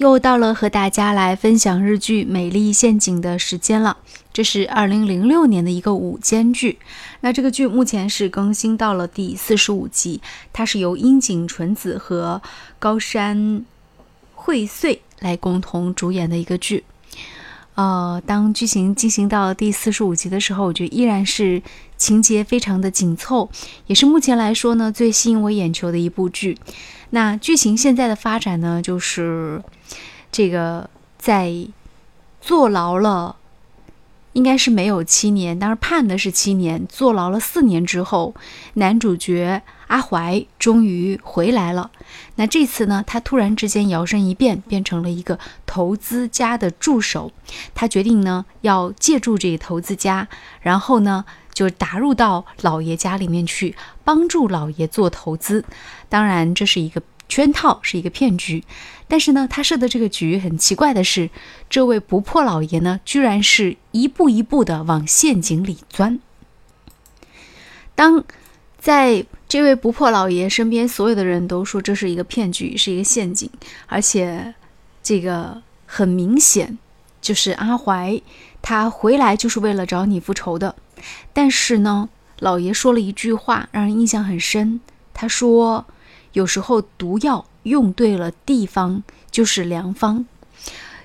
又到了和大家来分享日剧《美丽陷阱》的时间了。这是二零零六年的一个午间剧，那这个剧目前是更新到了第四十五集，它是由樱井纯子和高山惠穗来共同主演的一个剧。呃，当剧情进行到第四十五集的时候，我觉得依然是情节非常的紧凑，也是目前来说呢最吸引我眼球的一部剧。那剧情现在的发展呢，就是这个在坐牢了，应该是没有七年，当时判的是七年，坐牢了四年之后，男主角阿怀终于回来了。那这次呢，他突然之间摇身一变，变成了一个投资家的助手。他决定呢，要借助这个投资家，然后呢。就打入到老爷家里面去，帮助老爷做投资。当然，这是一个圈套，是一个骗局。但是呢，他设的这个局很奇怪的是，这位不破老爷呢，居然是一步一步的往陷阱里钻。当在这位不破老爷身边，所有的人都说这是一个骗局，是一个陷阱，而且这个很明显就是阿怀他回来就是为了找你复仇的。但是呢，老爷说了一句话，让人印象很深。他说：“有时候毒药用对了地方就是良方。”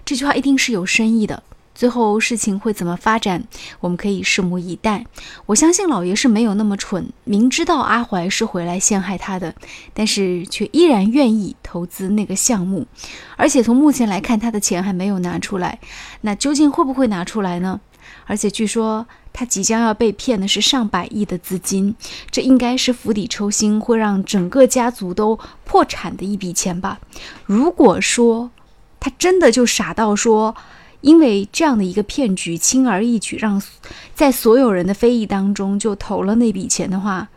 这句话一定是有深意的。最后事情会怎么发展，我们可以拭目以待。我相信老爷是没有那么蠢，明知道阿怀是回来陷害他的，但是却依然愿意投资那个项目。而且从目前来看，他的钱还没有拿出来。那究竟会不会拿出来呢？而且据说。他即将要被骗的是上百亿的资金，这应该是釜底抽薪，会让整个家族都破产的一笔钱吧？如果说他真的就傻到说，因为这样的一个骗局，轻而易举让在所有人的非议当中就投了那笔钱的话，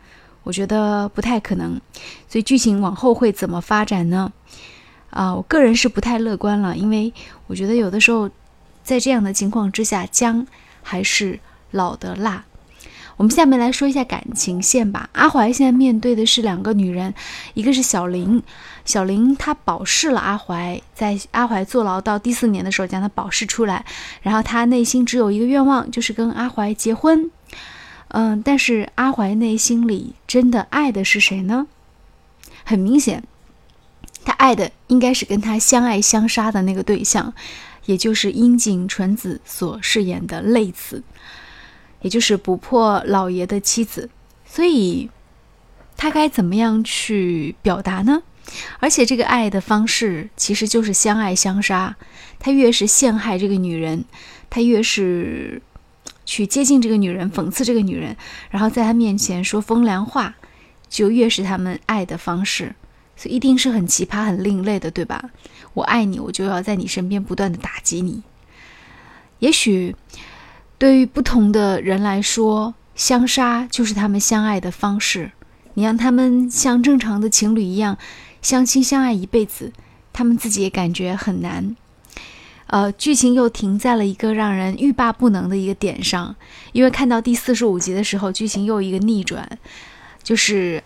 我觉得不太可能。所以剧情往后会怎么发展呢？啊，我个人是不太乐观了，因为我觉得有的时候在这样的情况之下，姜还是。老的辣，我们下面来说一下感情线吧。阿怀现在面对的是两个女人，一个是小林，小林她保释了阿怀，在阿怀坐牢到第四年的时候将他保释出来，然后他内心只有一个愿望，就是跟阿怀结婚。嗯，但是阿怀内心里真的爱的是谁呢？很明显，他爱的应该是跟他相爱相杀的那个对象，也就是樱井纯子所饰演的泪子。也就是不破老爷的妻子，所以他该怎么样去表达呢？而且这个爱的方式其实就是相爱相杀。他越是陷害这个女人，他越是去接近这个女人，讽刺这个女人，然后在他面前说风凉话，就越是他们爱的方式。所以一定是很奇葩、很另类的，对吧？我爱你，我就要在你身边不断的打击你。也许。对于不同的人来说，相杀就是他们相爱的方式。你让他们像正常的情侣一样相亲相爱一辈子，他们自己也感觉很难。呃，剧情又停在了一个让人欲罢不能的一个点上，因为看到第四十五集的时候，剧情又一个逆转，就是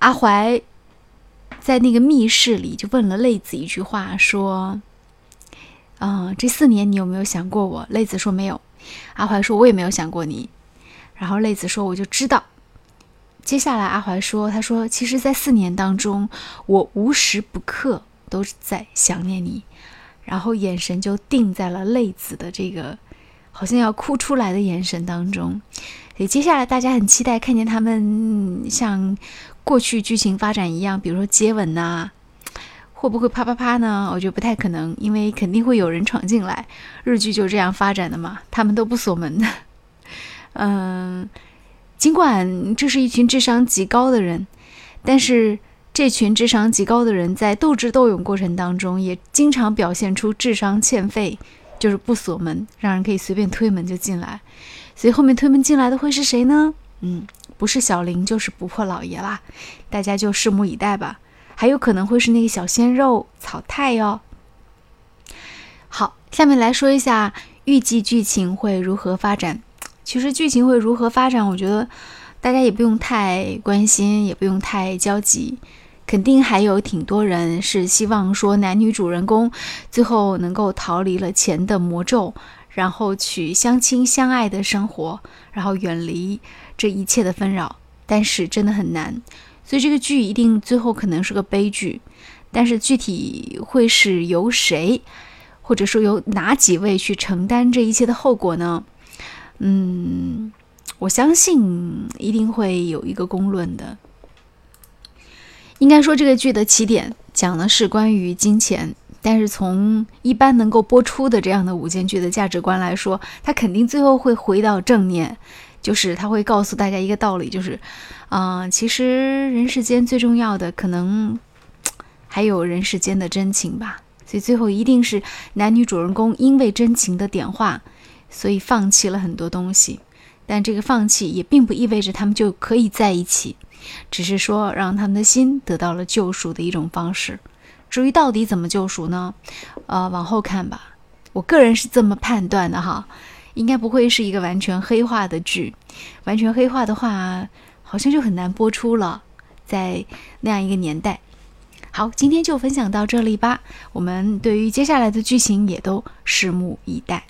阿怀在那个密室里就问了泪子一句话，说：“嗯，这四年你有没有想过我？”泪子说：“没有。”阿怀说：“我也没有想过你。”然后泪子说：“我就知道。”接下来阿怀说：“他说，其实，在四年当中，我无时不刻都在想念你。”然后眼神就定在了泪子的这个好像要哭出来的眼神当中。所以接下来大家很期待看见他们像过去剧情发展一样，比如说接吻呐。会不会啪啪啪呢？我觉得不太可能，因为肯定会有人闯进来。日剧就这样发展的嘛，他们都不锁门的。嗯，尽管这是一群智商极高的人，但是这群智商极高的人在斗智斗勇过程当中，也经常表现出智商欠费，就是不锁门，让人可以随便推门就进来。所以后面推门进来的会是谁呢？嗯，不是小林就是不破老爷啦，大家就拭目以待吧。还有可能会是那个小鲜肉草太哟。好，下面来说一下预计剧情会如何发展。其实剧情会如何发展，我觉得大家也不用太关心，也不用太焦急。肯定还有挺多人是希望说男女主人公最后能够逃离了钱的魔咒，然后去相亲相爱的生活，然后远离这一切的纷扰。但是真的很难，所以这个剧一定最后可能是个悲剧。但是具体会是由谁，或者说由哪几位去承担这一切的后果呢？嗯，我相信一定会有一个公论的。应该说，这个剧的起点讲的是关于金钱，但是从一般能够播出的这样的午间剧的价值观来说，它肯定最后会回到正面，就是他会告诉大家一个道理，就是，啊，其实人世间最重要的可能还有人世间的真情吧。所以最后一定是男女主人公因为真情的点化，所以放弃了很多东西，但这个放弃也并不意味着他们就可以在一起。只是说让他们的心得到了救赎的一种方式。至于到底怎么救赎呢？呃，往后看吧。我个人是这么判断的哈，应该不会是一个完全黑化的剧。完全黑化的话，好像就很难播出了，在那样一个年代。好，今天就分享到这里吧。我们对于接下来的剧情也都拭目以待。